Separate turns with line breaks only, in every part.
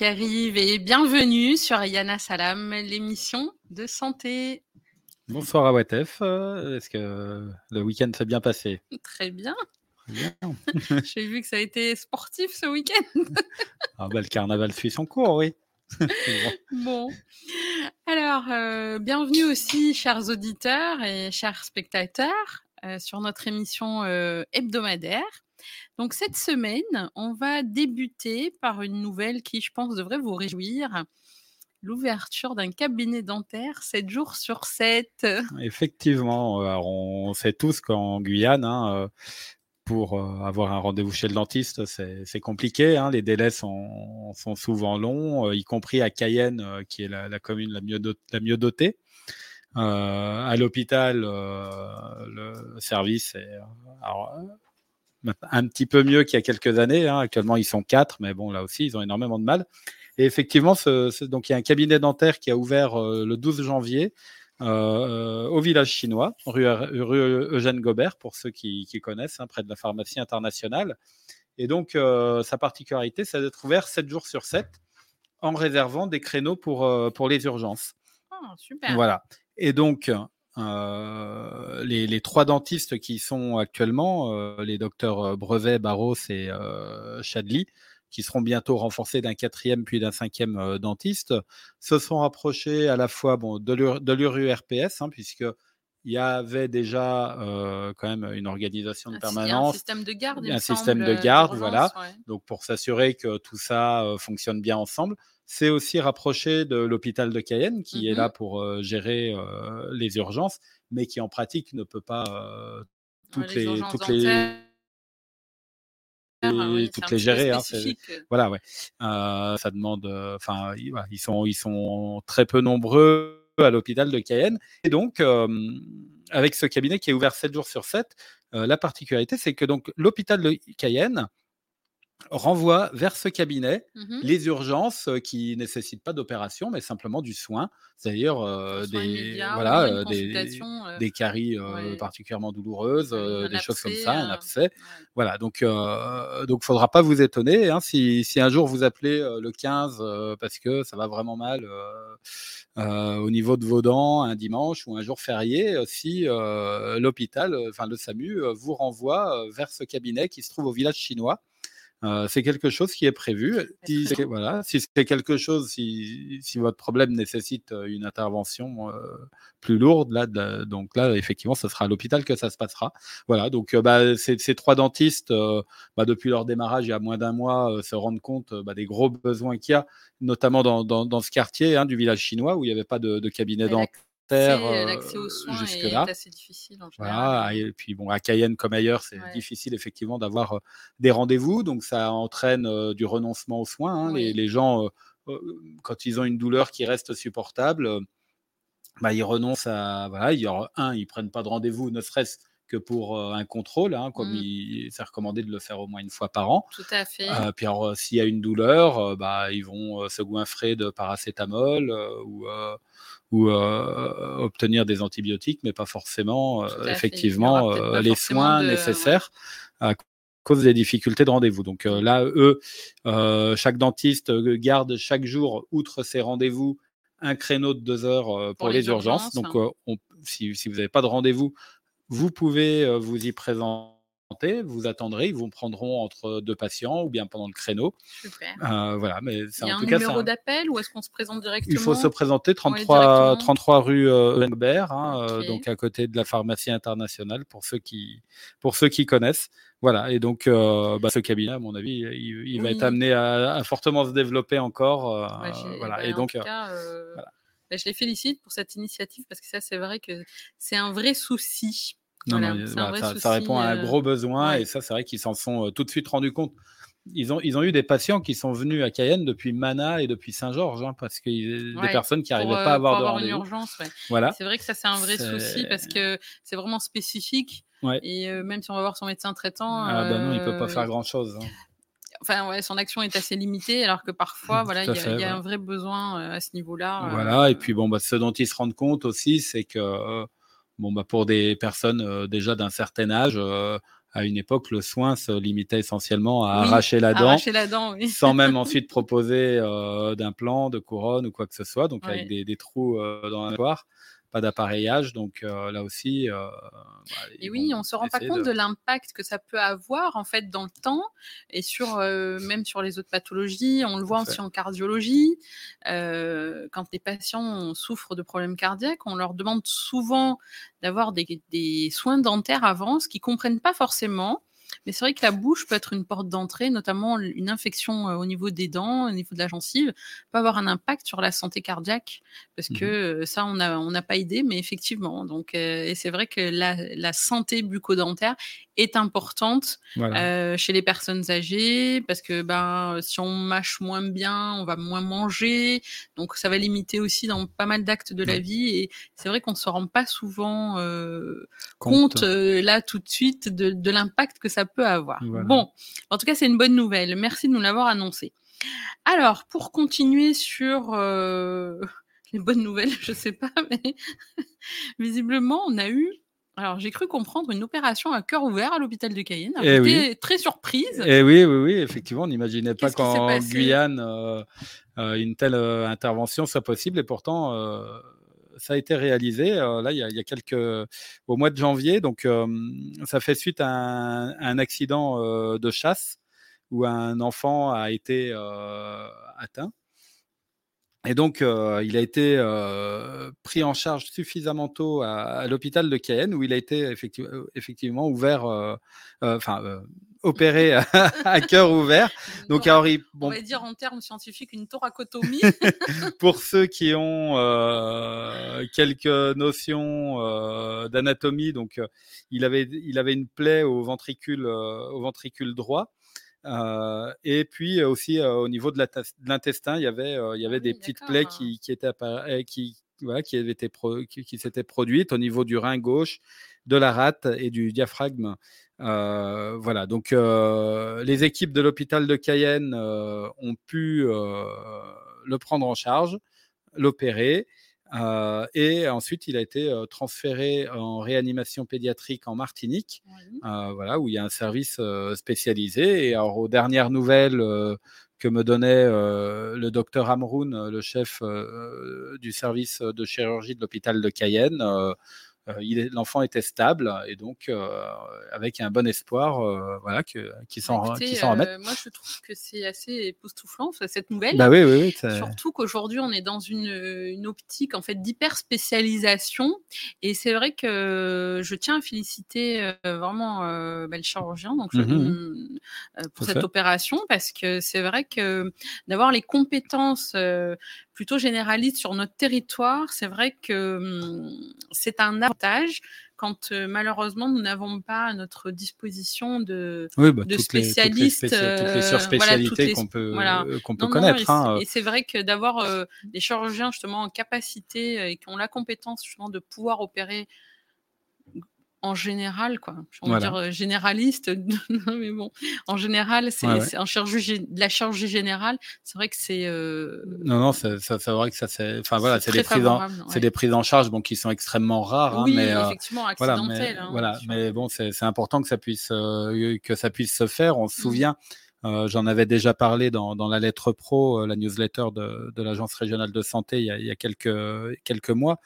Euh, Pierre-Yves et bienvenue sur Yana Salam, l'émission de santé.
Bonsoir à WTF. Euh, est-ce que le week-end s'est bien passé?
Très bien. J'ai vu que ça a été sportif ce week-end.
ah bah, le carnaval suit son cours, oui.
bon. Alors, euh, bienvenue aussi, chers auditeurs et chers spectateurs, sur notre émission hebdomadaire. Donc cette semaine, on va débuter par une nouvelle qui, je pense, devrait vous réjouir. L'ouverture d'un cabinet dentaire 7 jours sur 7.
Effectivement, on sait tous qu'en Guyane, hein, euh, pour euh, avoir un rendez-vous chez le dentiste, c'est compliqué. Hein. les délais sont, souvent longs, euh, y compris à Cayenne, qui est la, commune la mieux, dotée. à l'hôpital, le service est un petit peu mieux qu'il y a quelques années. Hein. Actuellement, ils sont quatre, mais bon, là aussi, ils ont énormément de mal. Et effectivement, ce, donc il y a un cabinet dentaire qui a ouvert euh, le 12 janvier euh, au village chinois, rue, Eugène Gobert, pour ceux qui, connaissent, hein, près de la pharmacie internationale. Et donc, euh, sa particularité, c'est d'être ouvert 7 jours sur 7 en réservant des créneaux pour, pour les urgences.
Oh, super.
Voilà. Et donc, euh, les, trois dentistes qui sont actuellement, euh, les docteurs euh, Brevet, Barros et Chadli, qui seront bientôt renforcés d'un quatrième puis d'un cinquième dentiste, se sont rapprochés à la fois de l'URPS, hein, puisque il y avait déjà quand même une organisation de permanence,
un système de garde,
un système de garde, voilà. Donc pour s'assurer que tout ça fonctionne bien ensemble, c'est aussi rapproché de l'hôpital de Cayenne, qui est mmh là pour euh, gérer euh, les urgences, mais qui en pratique ne peut pas euh, toutes, les, toutes les, toutes les gérer. Hein, voilà, ouais. ça demande. Enfin, ils sont ils sont très peu nombreux à l'hôpital de Cayenne. Et donc, avec ce cabinet qui est ouvert 7 jours sur 7, la particularité, c'est que donc l'hôpital de Cayenne renvoie vers ce cabinet mmh les urgences qui nécessitent pas d'opération, mais simplement du soin, c'est-à-dire des, voilà, des, caries particulièrement douloureuses, des choses comme ça, un abcès. Voilà, donc donc faudra pas vous étonner hein, si, si, un jour vous appelez le 15 parce que ça va vraiment mal au niveau de vos dents un dimanche ou un jour férié, si l'hôpital, enfin le SAMU, vous renvoie vers ce cabinet qui se trouve au village chinois. Euh, c'est quelque chose qui est prévu. Si c'est, voilà, si c'est quelque chose, si, si, votre problème nécessite une intervention euh, plus lourde, là, donc là, effectivement, ce sera à l'hôpital que ça se passera. Voilà, donc bah, ces, ces, trois dentistes, bah, depuis leur démarrage, il y a moins d'un mois, se rendent compte bah, des gros besoins qu'il y a, notamment dans, dans, dans ce quartier hein, du village chinois où il n'y avait pas de, de cabinet dentaire
euh, l'accès aux soins jusque là. est assez difficile en
général. et puis bon, à Cayenne comme ailleurs, c'est difficile effectivement d'avoir euh, des rendez-vous, donc ça entraîne euh, du renoncement aux soins. Hein. Les, gens, quand ils ont une douleur qui reste supportable, bah, ils renoncent à voilà, il y aura un, ils prennent pas de rendez-vous, ne serait-ce que pour un contrôle, hein, comme mmh. c'est recommandé de le faire au moins une fois par an.
Tout à fait.
puis s'il y a une douleur, bah, ils vont se goinfrer de paracétamol ou ou euh, obtenir des antibiotiques, mais pas forcément euh, effectivement euh, les soins nécessaires à cause des difficultés de rendez-vous. Donc là, eux, chaque dentiste garde chaque jour, outre ses rendez-vous, un créneau de deux heures pour, les, urgences. Donc, si, si, vous n'avez pas de rendez-vous, vous pouvez vous y présenter vous attendrez, ils vous prendront entre deux patients ou bien pendant le créneau.
Super.
Euh, voilà, mais
Il y a un numéro d'appel ou est-ce qu'on se présente directement
Il faut se présenter 33, 33 rue euh, hein, euh, donc à côté de la pharmacie internationale pour ceux qui, pour ceux qui connaissent. Voilà, et donc euh, bah, ce cabinet, à mon avis, il, va être amené à, fortement se développer encore. voilà,
bah, et donc. Cas, bah, je les félicite pour cette initiative parce que ça, c'est vrai que c'est un vrai souci
non, ça, répond à un euh, gros besoin et ça, c'est vrai qu'ils s'en sont euh, tout de suite rendus compte. Ils ont, ils ont eu des patients qui sont venus à Cayenne depuis Mana et depuis Saint-Georges, hein, parce que des personnes qui n'arrivaient pas à avoir
de une urgence, voilà. C'est vrai que ça, c'est un vrai souci parce que c'est vraiment spécifique. Et euh, même si on va voir son médecin traitant.
Ah, bah non, il ne peut pas faire grand-chose. Hein.
Enfin, ouais, son action est assez limitée, alors que parfois, voilà, il y, a, un vrai besoin à ce niveau-là.
Voilà, et puis bon, bah, ce dont ils se rendent compte aussi, c'est que Bon, bah, pour des personnes euh, déjà d'un certain âge, euh, à une époque, le soin se limitait essentiellement à arracher la dent, sans même ensuite proposer euh, d'implant, de couronne ou quoi que ce soit, donc avec des, des trous dans la mâchoire pas d'appareillage. Donc euh, là aussi. Euh,
bah, et oui, on ne se rend pas compte de, l'impact que ça peut avoir en fait dans le temps et sur euh, même sur les autres pathologies. On le voit aussi en cardiologie. quand les patients souffrent de problèmes cardiaques, on leur demande souvent d'avoir des, des, soins dentaires avant, ce qu'ils comprennent pas forcément. Mais c'est vrai que la bouche peut être une porte d'entrée, notamment une infection euh, au niveau des dents, au niveau de la gencive, peut avoir un impact sur la santé cardiaque, parce mmh que euh, ça, on n'a on pas idée, mais effectivement. Donc, euh, et c'est vrai que la, la santé bucco-dentaire est importante chez les personnes âgées, parce que ben, si on mâche moins bien, on va moins manger, donc ça va limiter aussi dans pas mal d'actes de la vie. Et c'est vrai qu'on ne se rend pas souvent compte, là tout de suite de, de l'impact que ça peut avoir. Bon, en tout cas, c'est une bonne nouvelle. Merci de nous l'avoir annoncé. Alors, pour continuer sur euh, les bonnes nouvelles, je sais pas, mais visiblement, on a eu. Alors, j'ai cru comprendre une opération à cœur ouvert à l'hôpital de Cayenne.
Eh
J'étais très surprise.
Et eh oui, oui, oui, effectivement, on n'imaginait pas qu'en Guyane, euh, euh, une telle intervention soit possible. Et pourtant, ça a été réalisé là il y, a, quelques au mois de janvier. Donc ça fait suite à un, accident de chasse où un enfant a été atteint. Et donc, il a été pris en charge suffisamment tôt à, l'hôpital de Cayenne, où il a été effectivement ouvert, enfin, opéré à, cœur ouvert.
Donc, alors, bon, on va dire en termes scientifiques une thoracotomie.
pour ceux qui ont euh, quelques notions euh, d'anatomie, donc euh, il avait il avait une plaie au ventricule au ventricule droit. Et puis aussi au niveau de l'intestin, il y avait, il y avait ah des petites plaies qui, qui étaient qui, voilà, qui, avaient été qui, qui s'étaient produites au niveau du rein gauche, de la rate et du diaphragme euh, voilà, donc euh, les équipes de l'hôpital de Cayenne euh, ont pu le prendre en charge, l'opérer. Et ensuite, il a été transféré en réanimation pédiatrique en Martinique, voilà, où il y a un service spécialisé. Et alors, aux dernières nouvelles que me donnait le docteur Amroun, le chef du service de chirurgie de l'hôpital de Cayenne, euh, l'enfant était stable et donc euh, avec un bon espoir euh, voilà, que, qui s'en
bah,
remettent.
moi, je trouve que c'est assez époustouflant cette nouvelle.
Bah oui, oui,
Surtout qu'aujourd'hui, on est dans une, une optique en fait d'hyper spécialisation et c'est vrai que je tiens à féliciter vraiment bah, le chirurgien donc, mmh mmh, pour cette opération parce que c'est vrai que d'avoir les compétences plutôt généraliste sur notre territoire, c'est vrai que hum, c'est un avantage quand euh, malheureusement nous n'avons pas à notre disposition de,
bah,
de spécialistes,
toutes les, surspécialités qu'on peut, qu'on peut connaître.
Hein, et c'est vrai que d'avoir euh, des chirurgiens justement en capacité euh, et qui ont la compétence justement de pouvoir opérer en général, quoi. On va dire euh, généraliste, mais bon, en général, c'est en chirurgie, la chirurgie générale, c'est vrai que c'est. Euh,
non, non, c'est vrai que ça, c'est. Enfin voilà, c'est des prises, en, c'est des prises en charge, bon, qui sont extrêmement rares, hein,
oui,
mais
euh, effectivement, accidentelles.
Voilà, mais, voilà, mais bon, c'est, important que ça puisse que ça puisse se faire. On se mmh. souvient. j'en avais déjà parlé dans, dans, la lettre pro, la newsletter de, de l'Agence régionale de santé il y a, il y a quelques, quelques mois.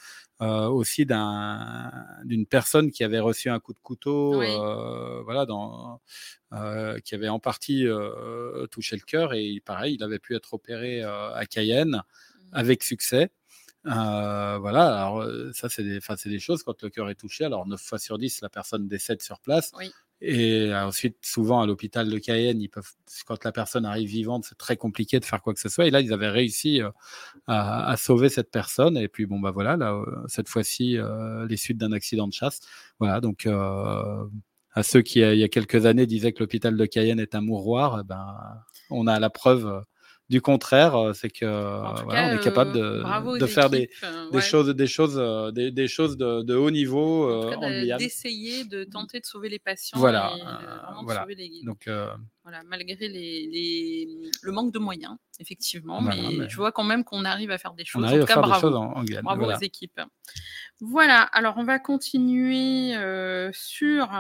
Euh, aussi d'une personne qui avait reçu un coup de couteau, euh, voilà, dans, euh, qui avait en partie touché le cœur et pareil, il avait pu être opéré à Cayenne mmh. avec succès. voilà, alors ça c'est des, des choses quand le cœur est touché. Alors 9 fois sur 10, la personne décède sur place. Oui. Et euh, ensuite, souvent à l'hôpital de Cayenne, ils peuvent, quand la personne arrive vivante, c'est très compliqué de faire quoi que ce soit. Et là, ils avaient réussi euh, à, sauver cette personne. Et puis, bon, bah voilà, là, euh, cette fois-ci, les suites d'un accident de chasse. Voilà, donc à ceux qui, il y a quelques années, disaient que l'hôpital de Cayenne est un mouroir, eh ben, on a la preuve du contraire, euh, c'est que voilà, on est capable de,
euh,
de faire des, euh, des choses, des choses, des, des choses de, de, haut niveau en,
D'essayer de tenter de sauver les patients.
Voilà, voilà.
Les... Donc voilà, malgré les, les, le manque de moyens, effectivement, mais, je vois quand même qu'on arrive à faire des choses.
On arrive en à faire bravo. des choses en, en
Bravo aux équipes. Voilà, alors on va continuer sur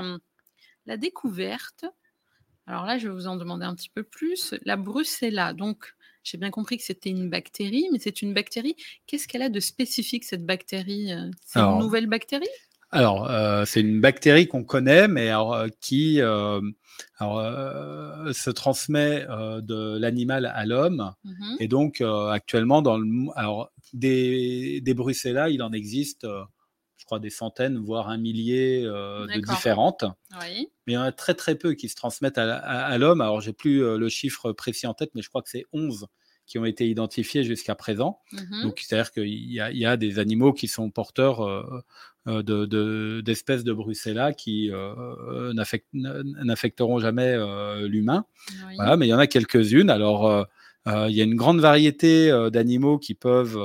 la découverte. Alors là, je vais vous en demander un petit peu plus. La brucella, donc j'ai bien compris que c'était une bactérie, mais c'est une bactérie. Qu'est-ce qu'elle a de spécifique, cette bactérie C'est une nouvelle bactérie?
alors, euh, c'est une bactérie qu'on connaît, mais euh, qui euh, se transmet de l'animal à l'homme. Mmh Et donc, actuellement, dans le, alors, des, des brucellas, il en existe, je crois, des centaines, voire un millier de différentes. Mais il y en a très, très peu qui se transmettent à, l'homme. Alors, j'ai plus le chiffre précis en tête, mais je crois que c'est 11 qui ont été identifiés jusqu'à présent. Mmh donc, c'est-à-dire qu'il y, y, a des animaux qui sont porteurs euh, d'espèces de, de, Bruxella qui euh, n'affecteront jamais euh, l'humain. Voilà, mais il y en a quelques-unes. Alors, il y a une grande variété d'animaux qui peuvent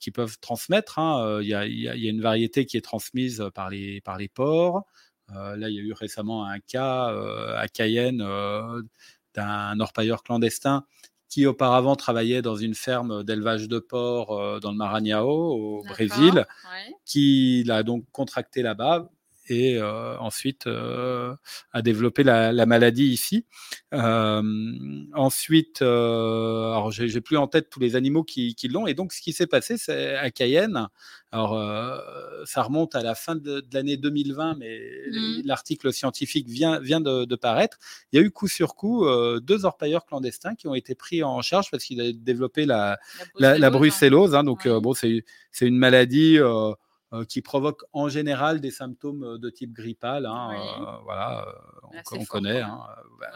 qui peuvent transmettre. Hein. Il, y a, il, y a, une variété qui est transmise par les, par les porcs. là, il y a eu récemment un cas à Cayenne d'un orpailleur clandestin qui auparavant travaillait dans une ferme d'élevage de porcs euh, dans le Maranhão, au Brésil, qui l'a donc contracté là-bas, et euh, ensuite euh, a développé la, maladie ici. Euh, ensuite, alors j'ai plus en tête tous les animaux qui, l'ont. Et donc, ce qui s'est passé, c'est à Cayenne. Alors, ça remonte à la fin de, l'année 2020, mais mmh. l'article scientifique vient, vient de, paraître. Il y a eu coup sur coup deux orpailleurs clandestins qui ont été pris en charge parce qu'ils avaient développé la, la brucellose. Hein. donc, bon, c'est une maladie euh, qui provoque en général des symptômes euh, de type grippal. Hein, euh, voilà, on, connaît. Hein, bah,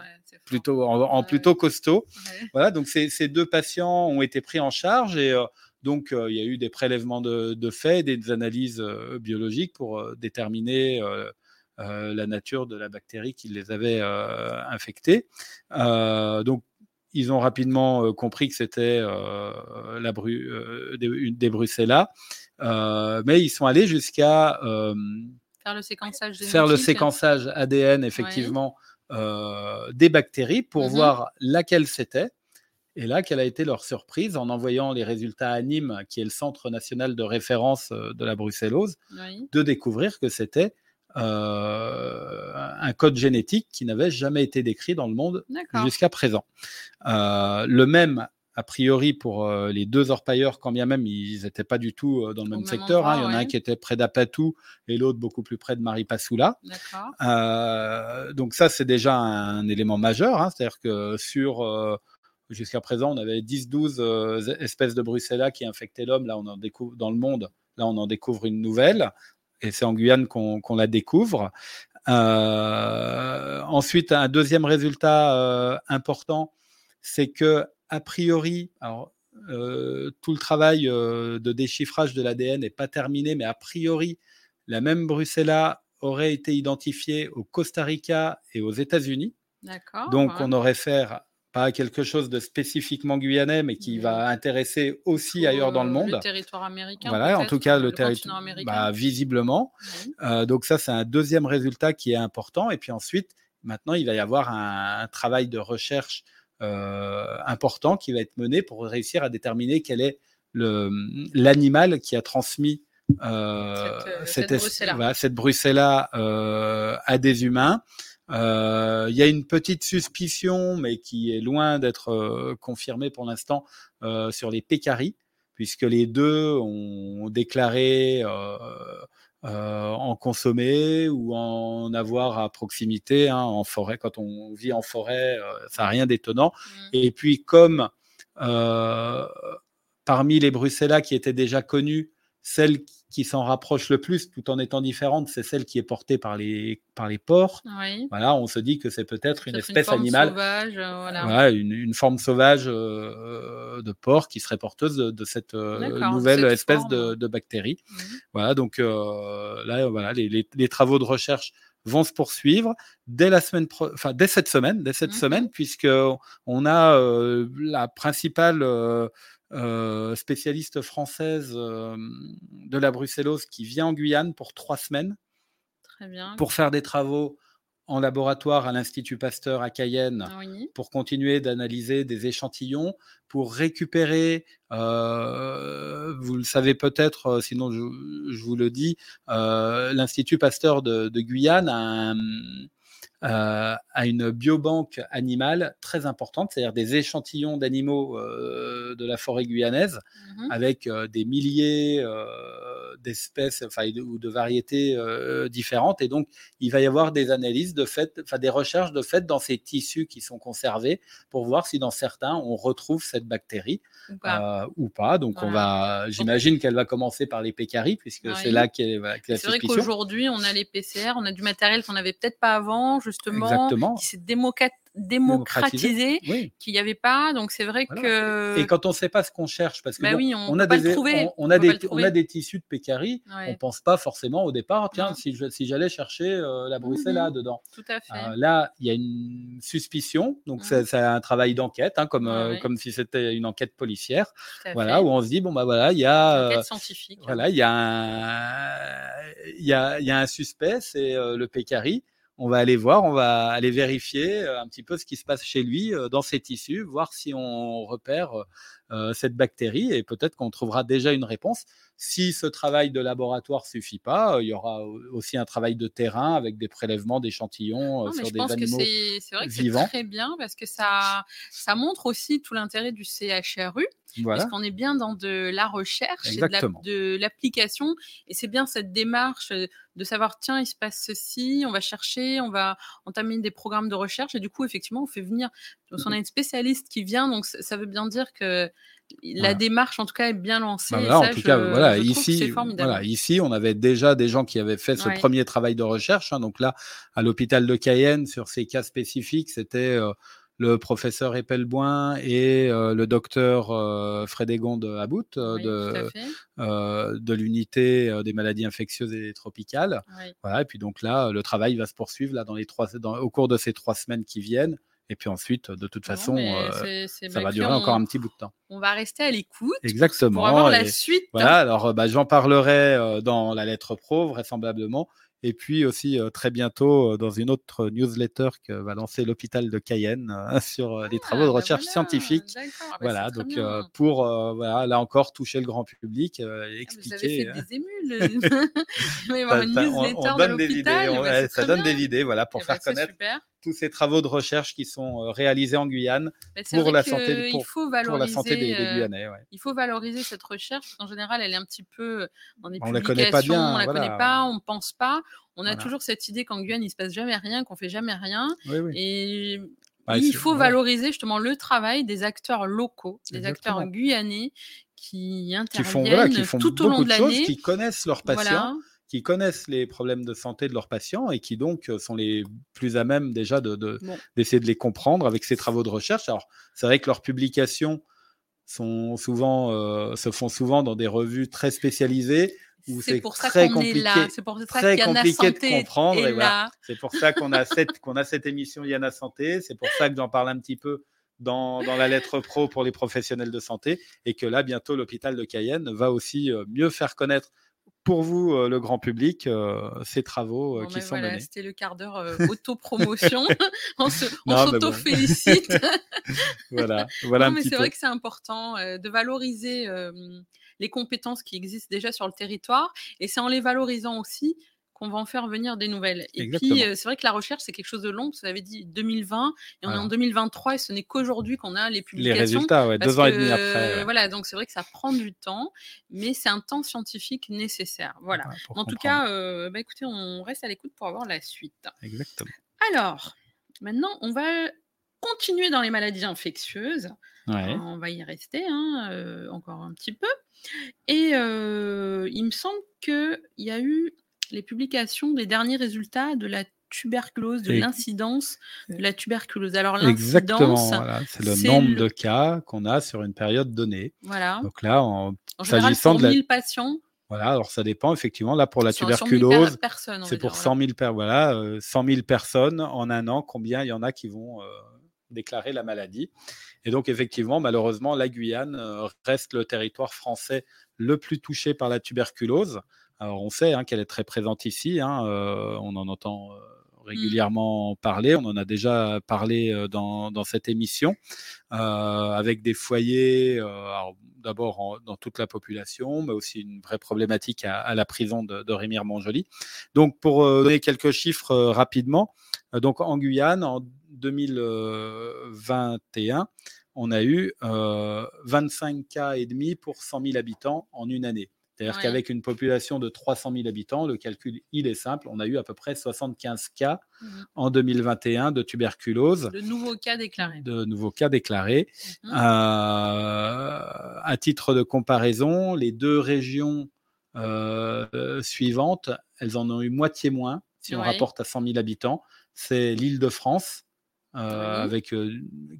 plutôt en, plutôt costaud. Voilà, donc ces, deux patients ont été pris en charge et donc il y a eu des prélèvements de, de faits, des analyses biologiques pour déterminer la nature de la bactérie qui les avait infectés. donc ils ont rapidement compris que c'était la bru des, des Bruxellas. Euh, mais ils sont allés jusqu'à
euh, faire le séquençage,
faire le séquençage ADN, effectivement, euh, des bactéries pour mhm. voir laquelle c'était. Et là, quelle a été leur surprise en envoyant les résultats à Nîmes, qui est le centre national de référence de la brucellose, de découvrir que c'était un code génétique qui n'avait jamais été décrit dans le monde jusqu'à présent. le même a priori pour euh, les deux orpailleurs, quand bien même ils n'étaient pas du tout euh, dans le même, secteur. Hein. Il y en a un qui était près d'Apatou et l'autre beaucoup plus près de Maripasoula. Euh, donc ça, c'est déjà un élément majeur. Hein. C'est-à-dire que sur jusqu'à présent, on avait 10-12 espèces de Bruxella qui infectaient l'homme. Là, on en découvre dans le monde. Là, on en découvre une nouvelle. Et c'est en Guyane qu'on la découvre. ensuite, un deuxième résultat important, c'est que a priori, alors, euh, tout le travail euh, de déchiffrage de l'ADN n'est pas terminé, mais a priori, la même Bruxella aurait été identifiée au Costa Rica et aux États-Unis. Donc, on aurait fait pas quelque chose de spécifiquement guyanais, mais qui va intéresser aussi ailleurs dans le monde. Le
territoire américain.
Voilà, en tout cas, le, territoire bah, visiblement. Euh, donc, ça, c'est un deuxième résultat qui est important. Et puis ensuite, maintenant, il va y avoir un travail de recherche euh, important qui va être mené pour réussir à déterminer quel est l'animal qui a transmis euh, cette, cette, Bruxella, euh, à des humains. Il y a une petite suspicion, mais qui est loin d'être confirmée pour l'instant, sur les pécaris, puisque les deux ont déclaré euh, en consommer ou en avoir à proximité. Hein, en forêt, quand on vit en forêt, euh, ça n'a rien d'étonnant. Mmh. Et puis, comme euh, parmi les Bruxellas qui étaient déjà connues, celle qui s'en rapproche le plus, tout en étant différente, c'est celle qui est portée par les, par les porcs. Voilà, on se dit que c'est peut-être une espèce animale,
sauvage, voilà.
une, forme sauvage euh, de porc qui serait porteuse de, cette euh, nouvelle espèce de, de, bactérie. Mmh. Voilà, donc euh, là, voilà, les, les, travaux de recherche vont se poursuivre dès la semaine, enfin dès cette semaine, dès cette mmh semaine, puisque on a la principale euh, spécialiste française euh, de la brucellose qui vient en Guyane pour trois semaines
Très bien.
pour faire des travaux en laboratoire à l'Institut Pasteur à Cayenne pour continuer d'analyser des échantillons, pour récupérer, euh, vous le savez peut-être, sinon je, vous le dis, l'Institut Pasteur de, de Guyane a un, euh, à une biobanque animale très importante, c'est-à-dire des échantillons d'animaux euh, de la forêt guyanaise mmh avec euh, des milliers d'espèces enfin, ou de variétés différentes. Et donc, il va y avoir des analyses de fait, enfin des recherches de fait dans ces tissus qui sont conservés pour voir si dans certains on retrouve cette bactérie ou pas. Donc, on va, j'imagine qu'elle va commencer par les pécaries puisque c'est là qu'est est la
C'est vrai qu'aujourd'hui, on a les PCR, on a du matériel qu'on n'avait peut-être pas avant justement, Exactement. qui s'est démocratisé, qu'il n'y avait pas. Donc c'est vrai que.
Et quand on ne sait pas ce qu'on cherche, parce que bah oui, on, a des, on, a des, on a des tissus de pécari, on ne pense pas forcément au départ, tiens, si, si j'allais chercher euh, la bruxella mmh dedans.
Tout à fait. Euh,
là, il y a une suspicion, donc mmh. c'est un travail d'enquête, hein, comme, euh, comme si c'était une enquête policière, voilà, où on se dit bon bah voilà, il y a.
enquête scientifique.
Voilà, il y a un, y a, y a un suspect, c'est le pécari on va aller voir, on va aller vérifier euh, un petit peu ce qui se passe chez lui euh, dans ses tissus, voir si on repère euh, cette bactérie et peut-être qu'on trouvera déjà une réponse. Si ce travail de laboratoire suffit pas, il y aura aussi un travail de terrain avec des prélèvements d'échantillons sur des animaux que c'est vrai que C'est
très bien parce que ça, ça montre aussi tout l'intérêt du CHRU. Parce qu'on est bien dans de la recherche et de l'application. Et c'est bien cette démarche de savoir, tiens, il se passe ceci, on va chercher, on va entamer des programmes de recherche. Et du coup, effectivement, on fait venir, on a une spécialiste qui vient, donc ça veut bien dire que la démarche, en tout cas, est bien lancée.
Bah en tout cas, voilà, ici, voilà, ici, on avait déjà des gens qui avaient fait ce premier travail de recherche. Hein. donc là, à l'hôpital de Cayenne, sur ces cas spécifiques, c'était euh, le professeur Epelboin et euh, le docteur euh, Frédégonde About euh, de, de l'unité des maladies infectieuses et tropicales. Voilà, et puis donc là, le travail va se poursuivre là, dans les trois, dans, au cours de ces trois semaines qui viennent. Et puis ensuite, de toute façon, ça va durer encore un petit bout de temps.
On va rester à l'écoute.
Exactement.
Pour avoir la suite.
Voilà, alors bah, j'en parlerai dans la lettre pro, vraisemblablement. Et puis aussi très bientôt dans une autre newsletter que va lancer l'hôpital de Cayenne sur les travaux de ah, bah recherche scientifique. Ah bah voilà, donc pour voilà, là encore toucher le grand public, et expliquer.
Ah, vous avez fait des émules. on,
donne des idées, ça donne des idées, voilà, pour eh faire connaître tous ces travaux de recherche qui sont réalisés en Guyane pour la santé, pour, la santé des, Guyanais.
Il faut valoriser cette recherche. En général, elle est un petit peu dans des on publications, la connaît pas bien, on la connaît pas, on pense pas. On a toujours cette idée qu'en Guyane, il se passe jamais rien, qu'on fait jamais rien. Et bah, il faut valoriser justement le travail des acteurs locaux, des acteurs guyanais qui interviennent qui font, tout au long de l'année,
qui connaissent leurs patients. qui connaissent les problèmes de santé de leurs patients et qui donc sont les plus à même déjà d'essayer de, de les comprendre avec ces travaux de recherche. Alors, c'est vrai que leurs publications sont souvent, euh, se font souvent dans des revues très spécialisées
c'est pour ça qu'on est là. C'est pour ça
très compliqué de comprendre. C'est pour ça qu'on a cette qu'on a cette émission Yana Santé. C'est pour ça que j'en parle un petit peu dans, dans, la lettre pro pour les professionnels de santé et que là bientôt l'hôpital de Cayenne va aussi euh, mieux faire connaître pour vous, euh, le grand public, euh, ces travaux qui ben sont menés.
C'était le quart d'heure auto-promotion. on s'auto-félicite.
voilà, voilà
mais c'est vrai que c'est important de valoriser les compétences qui existent déjà sur le territoire. Et c'est en les valorisant aussi qu'on va en faire venir des nouvelles. Et puis, euh, c'est vrai que la recherche, c'est quelque chose de long. Vous avez dit 2020, et on est en 2023, et ce n'est qu'aujourd'hui qu'on a les publications.
Les résultats, ouais, deux ans et demi après.
Voilà, donc c'est vrai que ça prend du temps, mais c'est un temps scientifique nécessaire. Voilà. en tout cas, euh, bah, écoutez, on reste à l'écoute pour avoir la suite.
Exactement.
Alors, maintenant, on va continuer dans les maladies infectieuses. On va y rester hein, euh, encore un petit peu. Et euh, il me semble qu'il y a eu les publications des derniers résultats de la tuberculose, de l'incidence de la tuberculose. Alors
l'incidence, c'est le nombre de cas qu'on a sur une période donnée.
Voilà.
Donc là, en,
s'agissant de la... 1000 patients.
Voilà, alors ça dépend effectivement. Là, pour la tuberculose, c'est pour 100 000, voilà, 100 000 personnes en un an. Combien il y en a qui vont euh, déclarer la maladie. Et donc, effectivement, malheureusement, la Guyane euh, reste le territoire français le plus touché par la tuberculose. Alors, on sait hein, qu'elle est très présente ici, hein, euh, on en entend euh, régulièrement parler. On en a déjà parlé dans, dans cette émission, avec des foyers, d'abord dans toute la population, mais aussi une vraie problématique à, la prison de, de Rémire-Montjoly. Donc, pour donner quelques chiffres rapidement, donc en Guyane, en 2021, on a eu 25 cas et demi pour 100 000 habitants en une année. C'est-à-dire qu'avec une population de 300 000 habitants, le calcul, il est simple, on a eu à peu près 75 cas mmh en 2021 de tuberculose.
De nouveaux cas déclarés.
De nouveaux cas déclarés. Mmh euh, à titre de comparaison, les deux régions euh, suivantes, elles en ont eu moitié moins si on rapporte à 100 000 habitants. C'est l'île de France euh, avec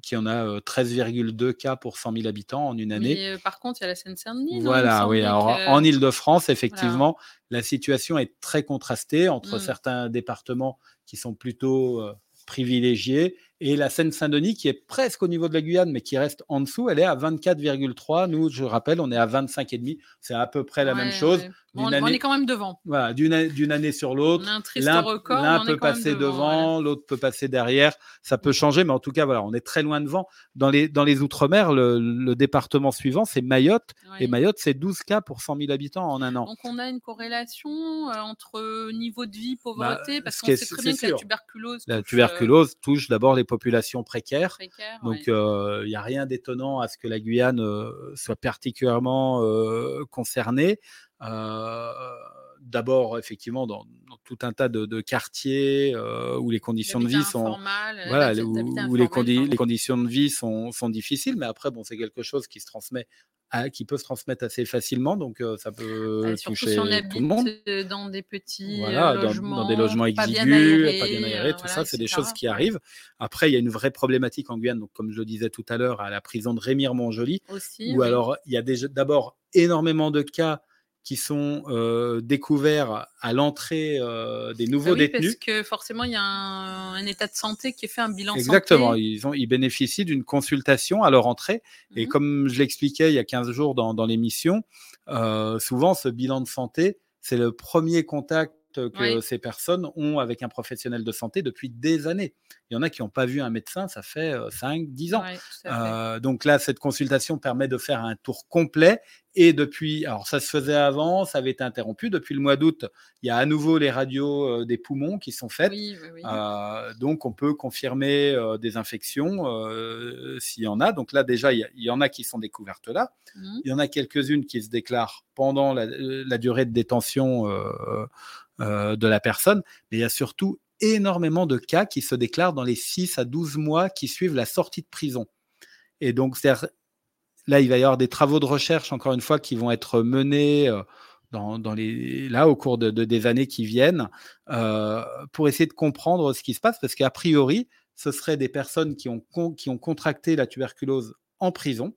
qui en a 13,2 cas pour 100 000 habitants en une année.
Mais, par contre, il y a la Seine-Saint-Denis.
Voilà, oui. Alors, en Île-de-France, effectivement, la situation est très contrastée entre mmh. certains départements qui sont plutôt privilégiée. Et la Seine-Saint-Denis, qui est presque au niveau de la Guyane, mais qui reste en dessous, elle est à 24,3. Nous, je rappelle, on est à 25,5. C'est à peu près la même chose.
on, est quand même devant.
Voilà, d'une année sur l'autre.
L'un
peut passer devant, l'autre peut passer derrière. Ça peut changer, mais en tout cas, voilà, on est très loin devant. Dans les, dans les Outre-mer, le, département suivant, c'est Mayotte. Et Mayotte, c'est 12 cas pour 100 000 habitants en un an.
Donc, on a une corrélation euh, entre niveau de vie, pauvreté, bah, parce qu'on sait très bien que la tuberculose.
La tuberculose touche d'abord les populations précaires. Donc, il n'y a rien d'étonnant à ce que la Guyane soit particulièrement concernée. D'abord, effectivement, dans, tout un tas de, quartiers où les conditions de vie sont voilà, où, les, les, conditions de vie sont, sont difficiles, mais après, bon, c'est quelque chose qui se transmet qui peut se transmettre assez facilement, donc ça peut toucher tout le monde.
Dans des petits
logements, dans, des logements exigus, pas bien aérés, tout ça, c'est des choses qui arrivent. Après, il y a une vraie problématique en Guyane, donc comme je le disais tout à l'heure, à la prison de Rémire-Montjoly, où alors il y a d'abord énormément de cas qui sont euh, découverts à l'entrée euh, des nouveaux oui, détenus.
Parce que forcément, il y a un, état de santé qui est fait, un bilan
Exactement. Ils, ont, ils bénéficient d'une consultation à leur entrée. Et mmh comme je l'expliquais il y a 15 jours dans, dans l'émission, euh, souvent, ce bilan de santé, c'est le premier contact que ces personnes ont avec un professionnel de santé depuis des années. Il y en a qui n'ont pas vu un médecin, ça fait 5, 10 ans. Euh, donc là, cette consultation permet de faire un tour complet. Et depuis, alors ça se faisait avant, ça avait été interrompu. Depuis le mois d'août, il y a à nouveau les radios des poumons qui sont faites. Euh, donc on peut confirmer des infections s'il y en a. Donc là, déjà, il y, en a qui sont découvertes là. Mmh. Il y en a quelques-unes qui se déclarent pendant la, la durée de détention de la personne, mais il y a surtout énormément de cas qui se déclarent dans les 6 à 12 mois qui suivent la sortie de prison. Et donc, là, il va y avoir des travaux de recherche, encore une fois, qui vont être menés euh, dans, les, là, au cours de, des années qui viennent, euh, pour essayer de comprendre ce qui se passe, parce qu'a priori, ce seraient des personnes qui ont, qui ont contracté la tuberculose en prison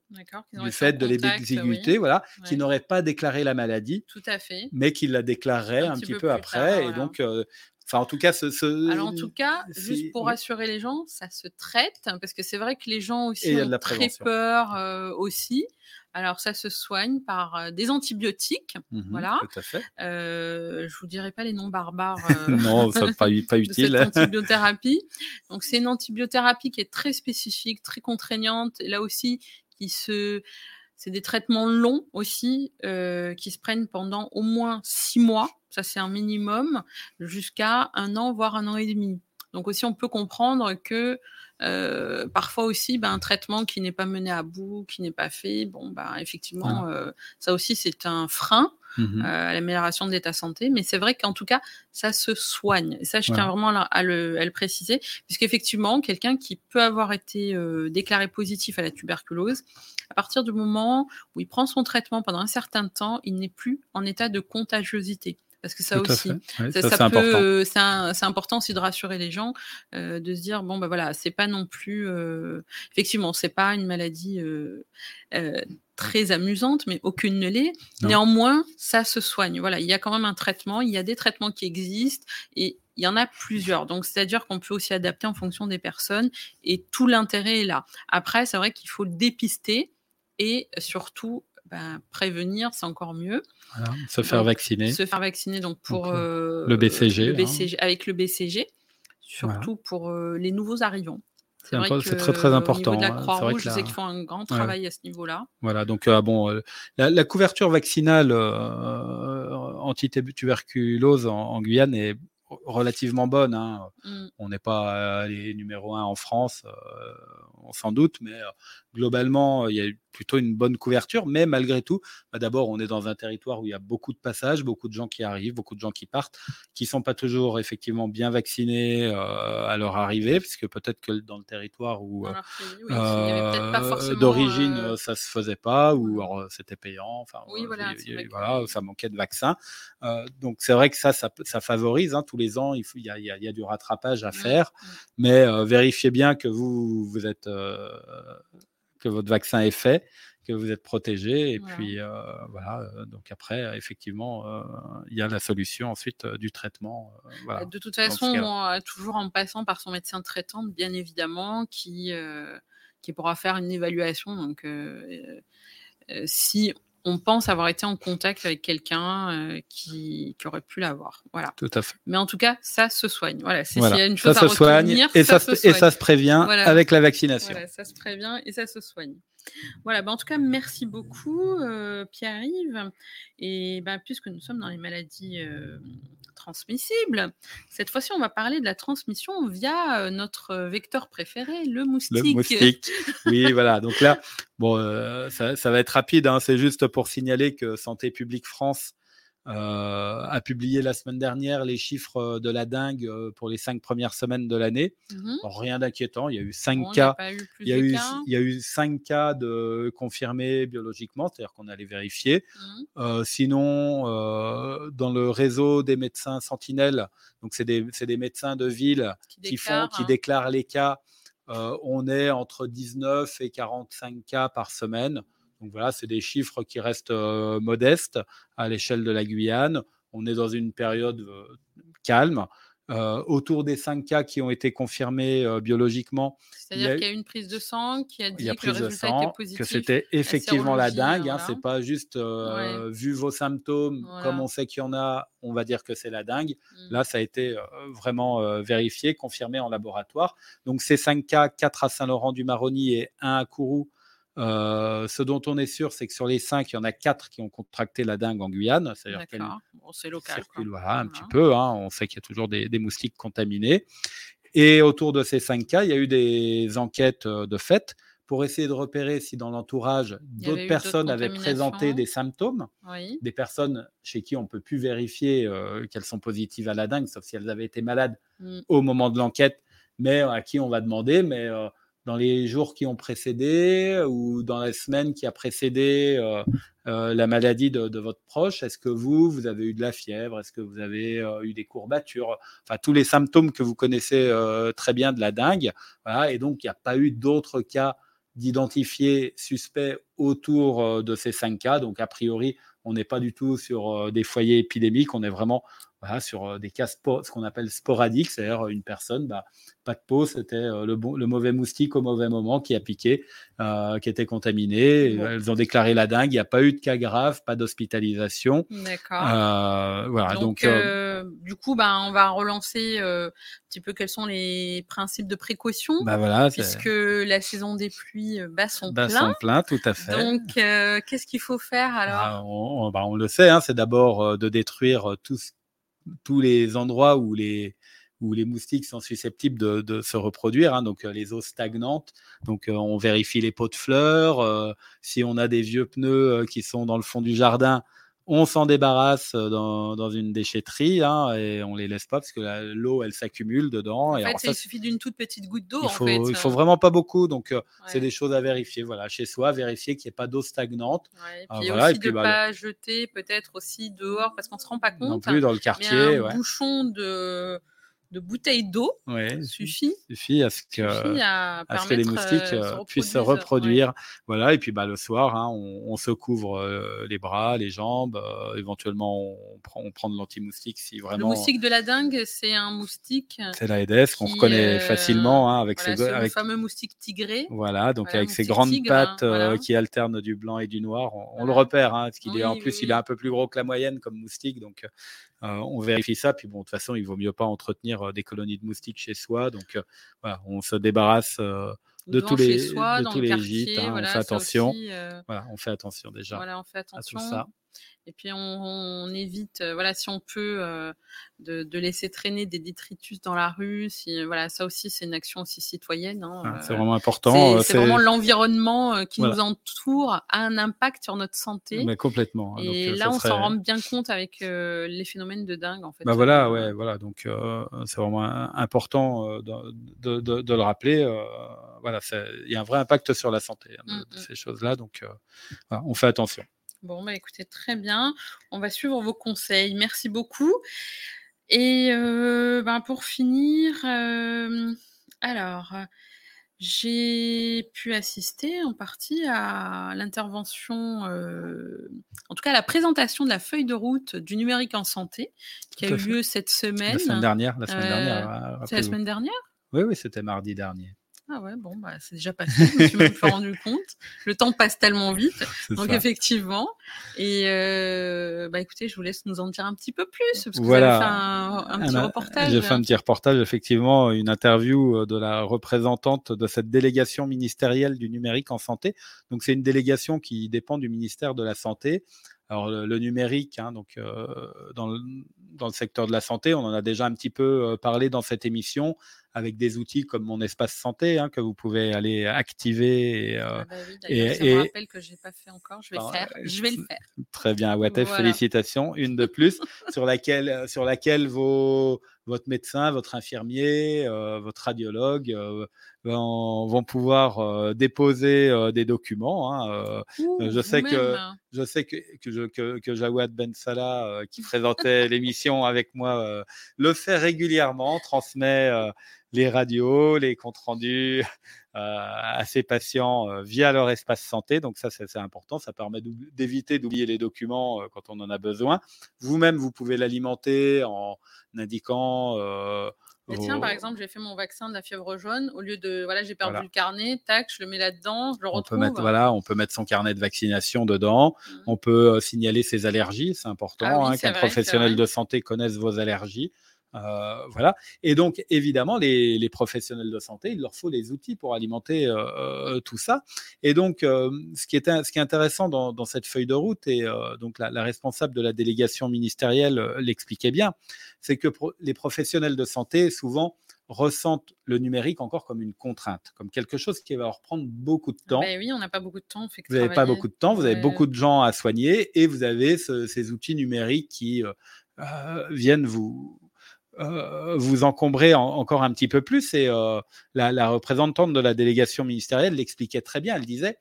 du fait de l'exiguïté, voilà, qui n'aurait pas déclaré la maladie,
Tout à fait.
mais qui la déclarerait un, petit, peu, après. et donc, euh, enfin, en tout cas, ce,
Alors, en tout cas, juste pour rassurer les gens, ça se traite, parce que c'est vrai que les gens aussi ont très peur euh, aussi. Alors ça se soigne par des antibiotiques, mmh voilà.
Tout à fait.
Euh, je vous dirai pas les noms barbares.
non, ça pas, pas utile.
Cette antibiothérapie. Donc c'est une antibiothérapie qui est très spécifique, très contraignante. là aussi, qui se, c'est des traitements longs aussi, qui se prennent pendant au moins six mois. Ça c'est un minimum, jusqu'à un an voire un an et demi. Donc aussi on peut comprendre que euh, parfois aussi, ben, un traitement qui n'est pas mené à bout, qui n'est pas fait, bon, ben, effectivement, euh, ça aussi c'est un frein mmh euh, à l'amélioration de l'état santé. Mais c'est vrai qu'en tout cas, ça se soigne. Et ça, je tiens vraiment à, le, à le, préciser, puisqu'effectivement, quelqu'un qui peut avoir été déclaré positif à la tuberculose, à partir du moment où il prend son traitement pendant un certain temps, il n'est plus en état de contagiosité parce que ça aussi, ça, peut, c'est important aussi de rassurer les gens, euh, de se dire bon ben voilà, c'est pas non plus, euh, effectivement, c'est pas une maladie euh, très amusante, mais aucune ne l'est. Néanmoins, ça se soigne. Voilà, il y a quand même un traitement, il y a des traitements qui existent et il y en a plusieurs. Donc, c'est-à-dire qu'on peut aussi adapter en fonction des personnes et tout l'intérêt est là. Après, c'est vrai qu'il faut dépister et surtout ben, prévenir, c'est encore mieux.
se faire vacciner.
Se faire vacciner donc pour euh,
le BCG,
le BCG hein. avec le BCG surtout pour les nouveaux arrivants.
C'est très très important. Au
de la hein. Croix-Rouge, je sais qu'ils font un grand travail à ce niveau-là.
Voilà, donc bon, la, couverture vaccinale anti-tuberculose en, Guyane est relativement bonne. Hein. Mmh. On n'est pas les numéro un en France, on s'en doute, mais globalement, il y a plutôt une bonne couverture, mais malgré tout, bah, d'abord, on est dans un territoire où il y a beaucoup de passages, beaucoup de gens qui arrivent, beaucoup de gens qui partent, qui sont pas toujours effectivement bien vaccinés à leur arrivée, puisque peut-être que dans le territoire où d'origine ça se faisait pas, ou mmh. c'était payant, enfin voilà, ça manquait de vaccins. donc c'est vrai que ça, ça, favorise. Hein, tous les ans, il, il, y a, du rattrapage à faire, mais vérifiez bien que vous, vous êtes euh, que votre vaccin est fait, que vous êtes protégé. Et puis euh, voilà, euh, donc après, effectivement, il y a la solution ensuite du traitement.
Bah, de toute façon, toujours en passant par son médecin traitant, bien évidemment, qui, qui pourra faire une évaluation. Donc, si on pense avoir été en contact avec quelqu'un euh, qui, aurait pu l'avoir. Voilà.
Tout à fait.
Mais en tout cas, ça se soigne. Voilà. S'il y a une chose
ça
à
se soigne et ça, se, et ça se prévient avec la vaccination.
Voilà, ça se prévient et ça se soigne. Voilà, bah en tout cas, merci beaucoup, euh, Pierre-Yves. Et ben, puisque nous sommes dans les maladies euh, transmissible. Cette fois-ci, on va parler de la transmission via euh, notre vecteur préféré, le moustique.
Le moustique. Oui, voilà. Donc là, bon, euh, ça, va être rapide. Hein. C'est juste pour signaler que Santé publique France a publié la semaine dernière les chiffres euh, de la dingue euh, pour les cinq premières semaines de l'année. Mmh rien d'inquiétant, il y a eu cinq cas. Il y a, eu, il y a eu cinq cas de confirmés biologiquement, c'est-à-dire qu'on allait vérifier. Mmh. sinon, dans le réseau des médecins sentinelles, donc c'est des, des, médecins de ville qui, font, qui hein. déclarent les cas. on est entre 19 et 45 cas par semaine. Donc voilà, c'est des chiffres qui restent modestes à l'échelle de la Guyane. On est dans une période calme. autour des 5 cas qui ont été confirmés biologiquement.
C'est-à-dire qu'il y a une prise de sang qui a dit que le résultat était positif.
Que c'était effectivement la dingue. Hein, C'est pas juste vu vos symptômes, comme on sait qu'il y en a, on va dire que c'est la dingue. Mmh. Là, ça a été vraiment vérifié, confirmé en laboratoire. Donc ces 5 cas, 4 à Saint-Laurent-du-Maroni et 1 à Kourou, euh, ce dont on est sûr, c'est que sur les cinq, il y en a quatre qui ont contracté la dengue en Guyane.
C'est-à-dire c'est local.
Voilà, un petit peu. Hein. On sait qu'il y a toujours des, moustiques contaminés. Et autour de ces cinq cas, il y a eu des enquêtes euh, de fait pour essayer de repérer si dans l'entourage, d'autres personnes avaient présenté des symptômes, des personnes chez qui on ne peut plus vérifier euh, qu'elles sont positives à la dengue, sauf si elles avaient été malades mmh. au moment de l'enquête, mais à qui on va demander, mais dans les jours qui ont précédé ou dans la semaine qui a précédé euh, euh, la maladie de, votre proche? Est-ce que vous, vous avez eu de la fièvre? Est-ce que vous avez euh, eu des courbatures? Enfin, tous les symptômes que vous connaissez très bien de la dengue. Voilà, et donc, il n'y a pas eu d'autres cas d'identifiés suspects autour de ces cinq cas. Donc, a priori, on n'est pas du tout sur des foyers épidémiques. On est vraiment sur des cas ce qu'on appelle sporadiques, c'est-à-dire une personne, bah, pas de peau, c'était le, bon, le mauvais moustique au mauvais moment qui a piqué, qui était contaminé. Elles ont déclaré la dingue, il n'y a pas eu de cas grave, pas d'hospitalisation.
D'accord. voilà, donc, du coup, bah, on va relancer un petit peu quels sont les principes de précaution,
bah voilà,
puisque la saison des pluies bat son plein.
son plein, tout à fait.
Donc, qu'est-ce qu'il faut faire alors?
ah, on, on, le sait, hein, c'est d'abord de détruire tout ce tous les endroits où les, où les moustiques sont susceptibles de, se reproduire, hein, donc euh, les eaux stagnantes. Donc euh, on vérifie les pots de fleurs. Euh, si on a des vieux pneus qui sont dans le fond du jardin, on s'en débarrasse dans, une déchetterie hein, et on les laisse pas parce que l'eau elle s'accumule dedans.
En
et
fait, il suffit d'une toute petite goutte d'eau.
Il faut, il faut vraiment pas beaucoup, donc c'est des choses à vérifier. Voilà, chez soi, vérifier qu'il n'y ait pas d'eau stagnante.
et ah, puis aussi de ne bah, pas jeter peut-être aussi dehors parce qu'on se rend pas compte.
Non plus dans le quartier.
un bouchon de de bouteilles d'eau suffit.
Suffit à ce que, à, que les moustiques euh, euh, puissent se reproduire. Voilà, et puis bah, le soir, hein, on, se couvre euh, les bras, les jambes, éventuellement on prend, on prend de l'anti-moustique si vraiment.
Le moustique de la dengue, c'est un moustique.
C'est la Aedes qu'on reconnaît facilement hein, avec
ses avec... le fameux moustique tigré.
Voilà, donc avec ses grandes hein, pattes qui alternent du blanc et du noir, on, le repère. Parce qu'il est en plus, il est un peu plus gros que la moyenne comme moustique, donc on vérifie ça. Puis bon, de toute façon, il vaut mieux pas entretenir des colonies de moustiques chez soi. Donc voilà, on se débarrasse de tous les, de tous les gîtes. Hein, on fait attention. voilà, on fait attention déjà.
Voilà, on fait attention. À tout ça. Et puis on, évite, euh, voilà, si on peut, euh, de, laisser traîner des détritus dans la rue. Si, voilà, ça aussi c'est une action aussi citoyenne. Hein,
ah, c'est vraiment important.
C'est vraiment l'environnement qui nous entoure a un impact sur notre santé.
Mais complètement.
Hein, et là, on s'en rend bien compte avec les phénomènes de dingue, en fait.
Bah voilà, ouais, voilà. Donc c'est vraiment important de, de, le rappeler. voilà, il y a un vrai impact sur la santé de, mmh, mmh. ces choses-là. Donc on fait attention.
Bon, bah écoutez, très bien. On va suivre vos conseils. Merci beaucoup. Et euh, ben, pour finir, euh, alors, j'ai pu assister en partie à l'intervention, euh, en tout cas à la présentation de la feuille de route du numérique en santé, qui a eu lieu cette semaine. La
semaine dernière. La semaine dernière.
C'est la semaine dernière?
Oui, oui, c'était mardi dernier.
Ah ouais, bon, bah, c'est déjà passé, je me suis même pas rendu compte. Le temps passe tellement vite. Donc, effectivement. Et euh, bah, écoutez, je vous laisse nous en dire un petit peu plus, parce que vous avez fait un, petit reportage.
J'ai fait un petit reportage, effectivement, une interview euh, de la représentante de cette délégation ministérielle du numérique en santé. Donc, c'est une délégation qui dépend du ministère de la Santé. Alors le, numérique, hein, donc euh, dans, le, dans, le, secteur de la santé, on en a déjà un petit peu parlé dans cette émission avec des outils comme mon espace santé hein, que vous pouvez aller activer.
Et, euh, ah bah et, je me rappelle que j'ai pas fait encore. Je vais, faire. Je vais le faire.
Très bien, Watef, félicitations. Une de plus sur laquelle, euh, sur laquelle vos, votre médecin, votre infirmier, euh, votre radiologue euh, vont, pouvoir euh, déposer des documents. Hein, je, sais que, je sais que que, que, Jawad Ben Salah, qui présentait l'émission avec moi, le fait régulièrement, transmet les radios, les comptes rendus à ses patients via leur espace santé. Donc ça, c'est important. Ça permet d'éviter d'oublier les documents quand on en a besoin. Vous-même, vous pouvez l'alimenter en indiquant
tiens, par exemple, j'ai fait mon vaccin de la fièvre jaune. Au lieu de, voilà, j'ai perdu le carnet, tac, je le mets là-dedans, je le
retrouve. On peut mettre, voilà, on peut mettre son carnet de vaccination dedans. Mmh. On peut signaler ses allergies, c'est important ah hein, qu'un professionnel de santé connaisse vos allergies. Euh, voilà. Et donc, évidemment, les, professionnels de santé, il leur faut des outils pour alimenter euh, euh, tout ça. Et donc, ce, qui est, ce qui est intéressant dans, cette feuille de route, et donc la, responsable de la délégation ministérielle l'expliquait bien, c'est que les professionnels de santé, souvent, ressentent le numérique encore comme une contrainte, comme quelque chose qui va leur prendre beaucoup de temps.
Ben oui, on n'a pas beaucoup de temps.
vous n'avez pas beaucoup de temps, vous avez beaucoup de gens à soigner et vous avez ces outils numériques qui viennent vous, euh, vous encombrer encore un petit peu plus. Et euh, la, représentante de la délégation ministérielle l'expliquait très bien. Elle disait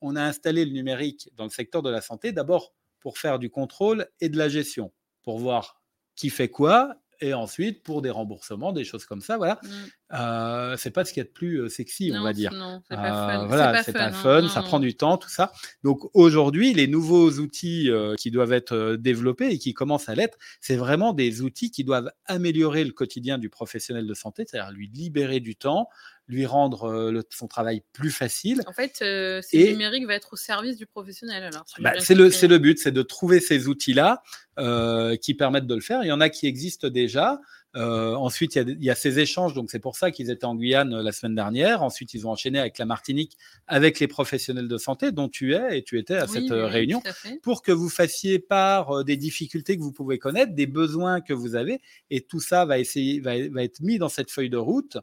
on a installé le numérique dans le secteur de la santé d'abord pour faire du contrôle et de la gestion, pour voir qui fait quoi et ensuite pour des remboursements, des choses comme ça. Voilà, mmh. euh, c'est pas ce qu'il y a de plus sexy, on va dire.
Non, c'est pas fun.
Voilà, c'est pas fun, ça prend du temps, tout ça. Donc aujourd'hui, les nouveaux outils qui doivent être développés et qui commencent à l'être, c'est vraiment des outils qui doivent améliorer le quotidien du professionnel de santé, c'est-à-dire lui libérer du temps, lui rendre son travail plus facile.
En fait, euh, le numérique va être au service du professionnel. Alors,
bah, c'est le, le, but, c'est de trouver ces outils-là qui permettent de le faire. Il y en a qui existent déjà. Euh, ensuite, il y, a, ces échanges, donc c'est pour ça qu'ils étaient en Guyane euh, la semaine dernière. Ensuite, ils ont enchaîné avec la Martinique, avec les professionnels de santé, dont tu es et tu étais à cette euh, réunion, pour que vous fassiez part des difficultés que vous pouvez connaître, des besoins que vous avez, et tout ça va, essayer, va, va être mis dans cette feuille de route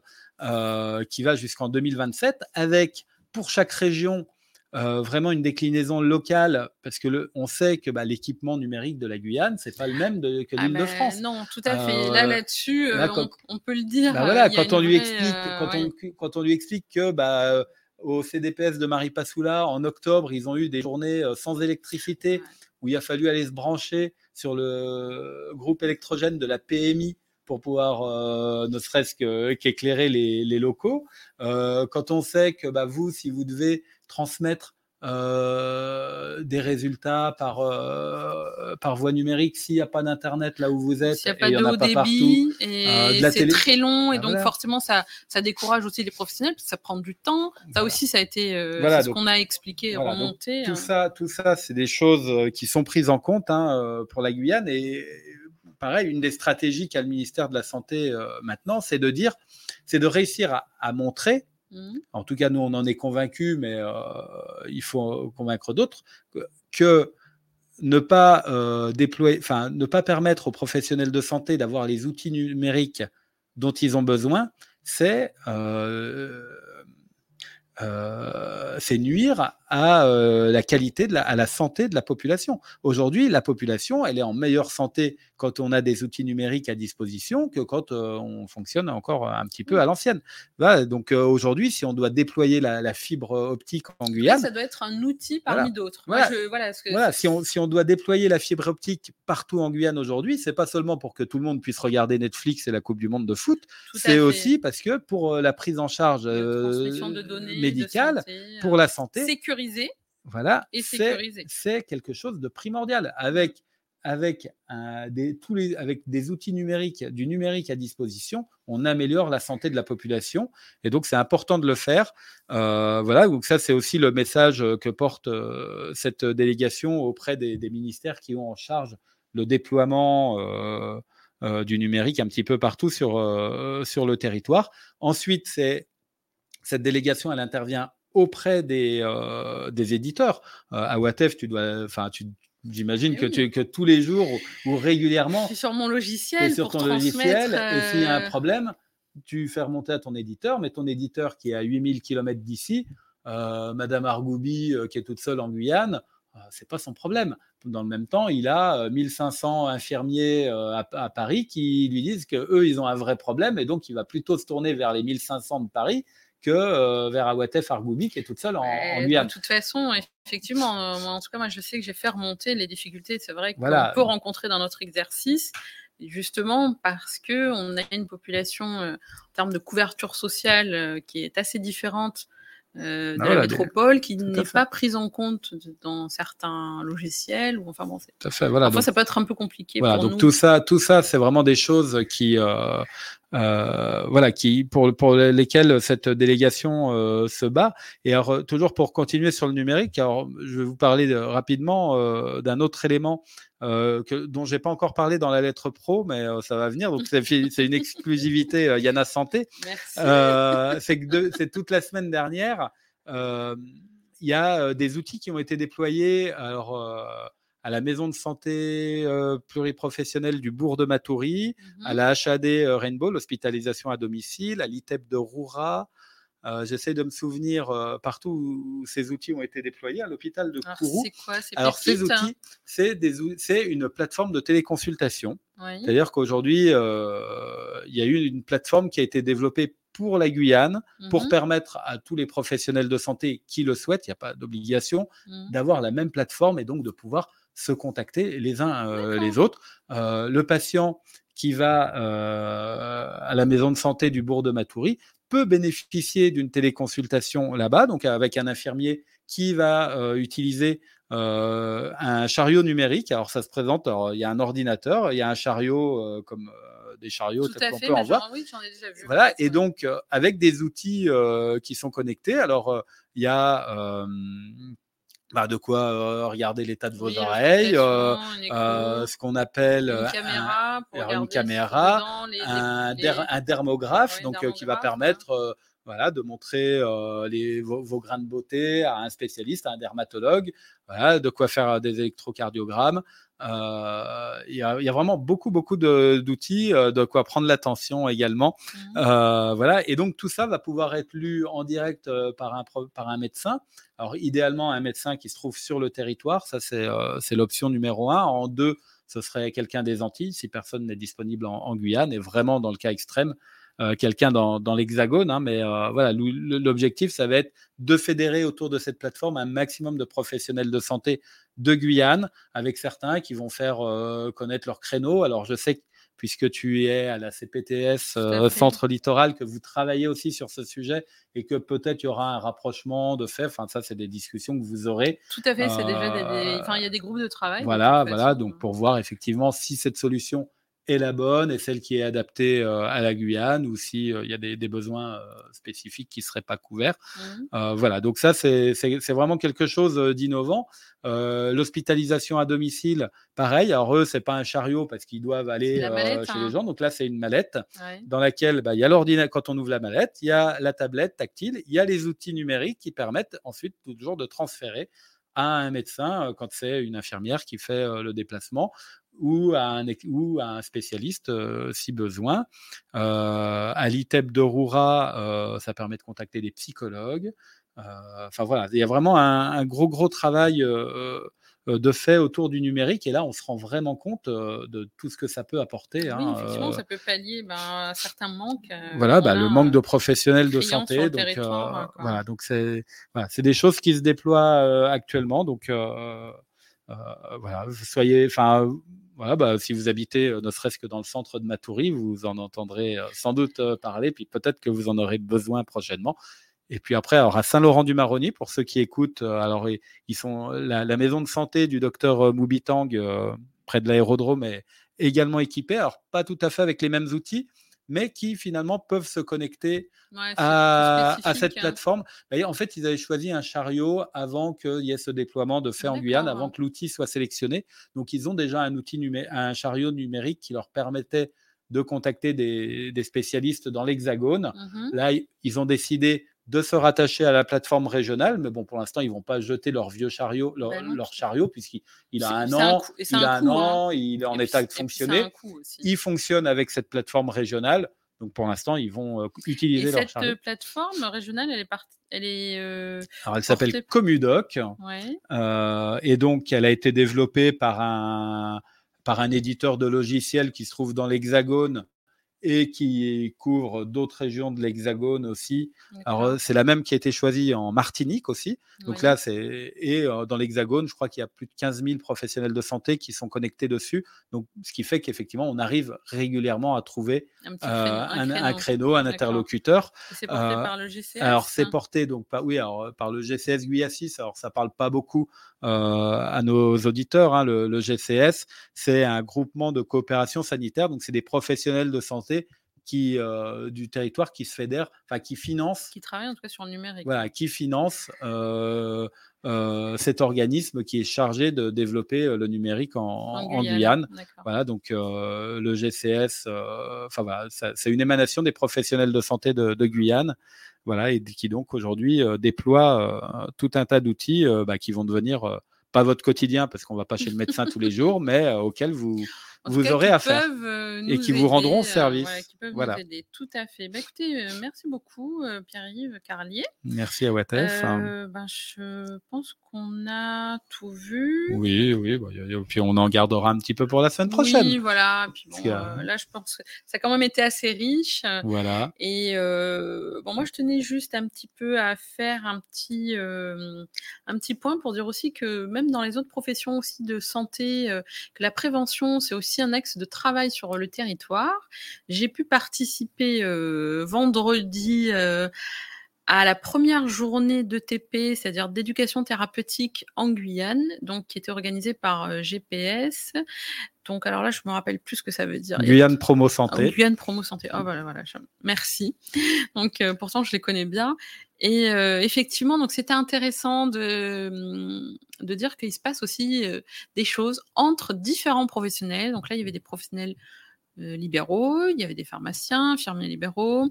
qui va jusqu'en 2027, avec pour chaque région euh, vraiment une déclinaison locale, parce que le, on sait que bah, l'équipement numérique de la Guyane, c'est pas le même de, que ah l'île de bah, France.
Non, tout à fait. là, euh, là-dessus, euh, on, peut le dire.
Bah, voilà, quand on lui explique, quand, on, quand on lui explique que bah, au CDPS de Marie-Passoula, en octobre, ils ont eu des journées sans électricité, où il a fallu aller se brancher sur le groupe électrogène de la PMI pour pouvoir ne serait-ce qu'éclairer les, les, locaux. quand on sait que bah, vous, si vous devez transmettre euh, des résultats par, euh, par voie numérique s'il n'y a pas d'internet là où vous êtes.
S'il n'y a pas de haut débit et euh, c'est très long et ah, donc forcément ça, ça décourage aussi les professionnels parce que ça prend du temps. Ça aussi ça a été ce qu'on a expliqué remonté.
tout ça, tout ça c'est des choses qui sont prises en compte hein, pour la Guyane et pareil, une des stratégies qu'a le ministère de la Santé maintenant, c'est de dire, c'est de réussir à, montrer, mmh. en tout cas nous on en est convaincus, mais il faut convaincre d'autres, que ne pas déployer, enfin ne pas permettre aux professionnels de santé d'avoir les outils numériques dont ils ont besoin, c'est euh, c'est nuire à euh, la qualité, de la, à la santé de la population. Aujourd'hui, la population, elle est en meilleure santé quand on a des outils numériques à disposition que quand euh, on fonctionne encore un petit peu à l'ancienne. donc aujourd'hui, si on doit déployer la, fibre optique en Guyane,
ça doit être un outil parmi d'autres.
Voilà, si, on, si on doit déployer la fibre optique partout en Guyane aujourd'hui, c'est pas seulement pour que tout le monde puisse regarder Netflix et la Coupe du Monde de foot, c'est aussi parce que pour la prise en charge
de données,
médicale, pour la santé,
sécurisé.
Voilà, c'est quelque chose de primordial. Avec avec, des, tous les, avec des outils numériques, du numérique à disposition, on améliore la santé de la population. Et donc, c'est important de le faire. Euh, voilà, donc ça, c'est aussi le message que porte euh, cette délégation auprès des, ministères qui ont en charge le déploiement euh, du numérique un petit peu partout sur, sur le territoire. Ensuite, c'est cette délégation, elle intervient auprès des, euh, des éditeurs. Euh, à Watef, tu dois, enfin, tu, j'imagine eh que, tu, que tous les jours ou, régulièrement.
Je sur mon logiciel.
sur ton logiciel. Et s'il y a un euh, problème, tu fais remonter à ton éditeur, mais ton éditeur qui est à 8000 km d'ici, Madame Argoubi, qui est toute seule en Guyane, c'est pas son problème. Dans le même temps, il a 1500 infirmiers à, à, Paris qui lui disent que eux, ils ont un vrai problème et donc il va plutôt se tourner vers les 1500 de Paris que euh, vers Awatef Argoubi qui est toute seule en, Guyane.
De toute façon, effectivement, euh, en tout cas, moi je sais que j'ai fait remonter les difficultés, c'est vrai qu'on peut rencontrer dans notre exercice, justement parce que on a une population euh, en termes de couverture sociale qui est assez différente euh, de la métropole qui n'est pas prise en compte dans certains logiciels ou enfin bon
tout à fait voilà
parfois ça peut être un peu compliqué
voilà donc tout ça tout ça c'est vraiment des choses qui euh, euh, voilà qui pour pour lesquelles cette délégation euh, se bat. Et alors toujours pour continuer sur le numérique alors je vais vous parler rapidement d'un autre élément euh, que, dont j'ai pas encore parlé dans la lettre pro, mais euh, ça va venir. Donc c'est une exclusivité euh, Yana Santé. c'est que c'est toute la semaine dernière. Il y a des outils qui ont été déployés. Alors à la maison de santé pluriprofessionnelle du bourg de Matoury, à mhm. la HAD Rainbow, l'hospitalisation à domicile, à l'ITEP de Roura, euh, j'essaie de me souvenir euh, partout où ces outils ont été déployés, à l'hôpital de Kourou.
Alors, ces
hein? outils, c'est une plateforme de téléconsultation. C'est-à-dire qu'aujourd'hui, euh, il y a eu une plateforme qui a été développée pour la Guyane, pour mmh permettre à tous les professionnels de santé qui le souhaitent, il n'y a pas d'obligation, mmh. d'avoir la même plateforme et donc de pouvoir se contacter les uns les autres. le patient qui va à la maison de santé du bourg de Matoury peut bénéficier d'une téléconsultation là-bas, donc avec un infirmier qui va euh, utiliser euh, un chariot numérique. Alors ça se présente, il y a un ordinateur, il y a un chariot euh, comme des chariots
qu'on peut en voir. Oui, déjà vu,
voilà, et donc avec des outils qui sont connectés. Alors il y a bah, de quoi euh, regarder l'état de vos oreilles, euh, euh, ce qu'on appelle
une caméra,
un, une caméra un, un, dermographe, donc qui va permettre voilà, de montrer les, vos, grains de beauté à un spécialiste, à un dermatologue, voilà, de quoi faire des électrocardiogrammes. Il y, a, y, a vraiment beaucoup, beaucoup d'outils, de, quoi prendre l'attention également. Mmh. voilà, et donc tout ça va pouvoir être lu en direct par, un, par un médecin. Alors, idéalement, un médecin qui se trouve sur le territoire, ça c'est euh, l'option numéro un. En deux, ce serait quelqu'un des Antilles, si personne n'est disponible en, Guyane, et vraiment dans le cas extrême, euh, quelqu'un dans, l'Hexagone. Hein, mais euh, voilà, l'objectif, ça va être de fédérer autour de cette plateforme un maximum de professionnels de santé de Guyane, avec certains qui vont faire connaître leur créneau. Alors, je sais que puisque tu es à la CPTS euh, Centre Littoral, que vous travaillez aussi sur ce sujet et que peut-être il y aura un rapprochement de fait. Enfin, ça, c'est des discussions que vous aurez.
Tout à fait, c'est déjà des, Enfin, il y a des groupes de travail.
Voilà, voilà. donc, pour voir effectivement si cette solution est la bonne et celle qui est adaptée à la Guyane ou s'il y a des, besoins spécifiques qui ne seraient pas couverts. Mmh. voilà, donc ça, c'est vraiment quelque chose d'innovant. L'hospitalisation à domicile, pareil. Alors eux, c'est pas un chariot parce qu'ils doivent aller chez les hein. gens. Donc là, c'est une mallette dans laquelle bah, il y a l'ordinateur. Quand on ouvre la mallette, il y a la tablette tactile, il y a les outils numériques qui permettent ensuite toujours de transférer à un médecin quand c'est une infirmière qui fait le déplacement ou à un, ou à un spécialiste si besoin. à l'ITEP de Roura, ça permet de contacter des psychologues. Enfin voilà, il y a vraiment un, gros gros travail de fait autour du numérique. Et là, on se rend vraiment compte de tout ce que ça peut apporter.
Oui, hein, effectivement, ça peut pallier ben, certains manques.
voilà, bah, le manque de professionnels de santé. Donc, voilà, donc c'est voilà, des choses qui se déploient actuellement. Donc, voilà, soyez, enfin, voilà, bah, si vous habitez ne serait-ce que dans le centre de Matoury, vous en entendrez sans doute parler, puis peut-être que vous en aurez besoin prochainement. Et puis après, alors à Saint-Laurent-du-Maroni, pour ceux qui écoutent, alors ils sont la, maison de santé du docteur Moubitang près de l'aérodrome est également équipée. Alors pas tout à fait avec les mêmes outils, mais qui finalement peuvent se connecter à, cette hein. plateforme. en fait, ils avaient choisi un chariot avant qu'il y ait ce déploiement de fait en Guyane, avant que l'outil soit sélectionné. Donc, ils ont déjà un outil un chariot numérique qui leur permettait de contacter des, spécialistes dans l'Hexagone. Mmh Là, ils ont décidé de se rattacher à la plateforme régionale, mais bon, pour l'instant, ils vont pas jeter leur vieux chariot, leur, ben chariot, puisqu'il a un an, il a un an, hein. il est en état de fonctionner. Il fonctionne avec cette plateforme régionale. Donc pour l'instant, ils vont euh, utiliser leur chariot.
Cette plateforme régionale, elle est partie. Elle est. Euh,
Alors elle s'appelle Comudoc. Euh, et donc elle a été développée par un par un éditeur de logiciels qui se trouve dans l'Hexagone et qui couvre d'autres régions de l'Hexagone aussi. Alors, c'est la même qui a été choisie en Martinique aussi. Donc là, c'est et dans l'Hexagone, je crois qu'il y a plus de 15 000 professionnels de santé qui sont connectés dessus. Donc, ce qui fait qu'effectivement, on arrive régulièrement à trouver un, créneau, un, interlocuteur.
C'est porté par le GCS.
Alors, c'est porté donc pas, oui, alors, par le GCS Guyassis. Alors, ça parle pas beaucoup à nos auditeurs. Hein, le, le GCS, c'est un groupement de coopération sanitaire. Donc, c'est des professionnels de santé qui, euh, du territoire qui se fédère, enfin qui finance.
Qui travaille en tout cas sur le numérique.
Voilà, qui finance euh, euh, cet organisme qui est chargé de développer le numérique en, Guyane. Voilà, donc le GCS, enfin voilà, c'est une émanation des professionnels de santé de, Guyane. Voilà, et qui donc aujourd'hui déploie tout un tas d'outils bah, qui vont devenir pas votre quotidien parce qu'on va pas chez le médecin tous les jours, mais auxquels vous vous aurez affaire
euh,
et qui vous rendront euh, service.
voilà, Tout à fait. Bah, écoutez, euh, merci beaucoup Pierre-Yves Carlier.
Merci à WATF.
Ben, je pense qu'on a tout vu.
Oui, oui. Bah, puis on en gardera un petit peu pour la semaine prochaine.
Oui, voilà. Puis là, je pense que ça a quand même été assez riche.
Voilà.
Et bon, moi, je tenais juste un petit peu à faire un petit, un petit point pour dire aussi que même dans les autres professions aussi de santé, que la prévention, c'est aussi un axe de travail sur le territoire. J'ai pu participer euh, vendredi euh, à la première journée d'ETP, c'est-à-dire d'éducation thérapeutique en Guyane, donc qui était organisée par euh, GPS. Donc alors là, je me rappelle plus ce que ça veut dire.
Guyane Promo Santé.
Oh, Guyane Promo Santé. Oh voilà, voilà. Merci. Donc pourtant, je les connais bien. Et effectivement, donc c'était intéressant de, hum, de dire qu'il se passe aussi des choses entre différents professionnels. Donc là, il y avait des professionnels libéraux, il y avait des pharmaciens, infirmiers libéraux,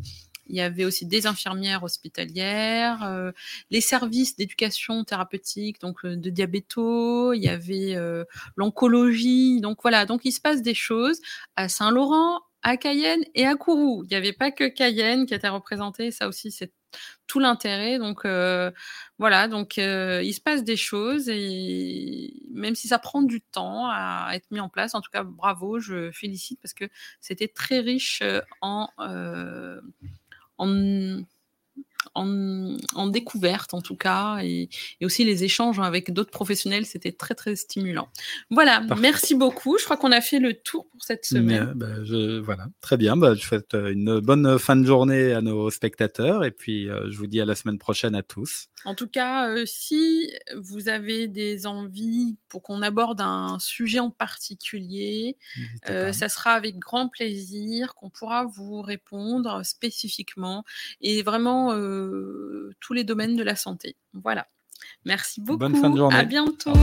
il y avait aussi des infirmières hospitalières, les services d'éducation thérapeutique, donc de diabéto, il y avait l'oncologie. Donc voilà, donc il se passe des choses à Saint-Laurent, à Cayenne et à Kourou. Il n'y avait pas que Cayenne qui était représenté, ça aussi c'est tout l'intérêt. Donc euh, voilà, donc euh, il se passe des choses et même si ça prend du temps à être mis en place, en tout cas bravo, je félicite parce que c'était très riche euh, en, en en, découverte en tout cas, et, aussi les échanges avec d'autres professionnels, c'était très très stimulant. Voilà, merci beaucoup. Je crois qu'on a fait le tour pour cette semaine.
Bah, voilà, très bien. Bah, je souhaite euh, une bonne fin de journée à nos spectateurs et puis euh, je vous dis à la semaine prochaine à tous.
En tout cas, euh, si vous avez des envies pour qu'on aborde un sujet en particulier, ça sera avec grand plaisir qu'on pourra vous répondre spécifiquement et vraiment tous les domaines de la santé. Voilà. Merci beaucoup.
Bonne fin de journée.
À bientôt.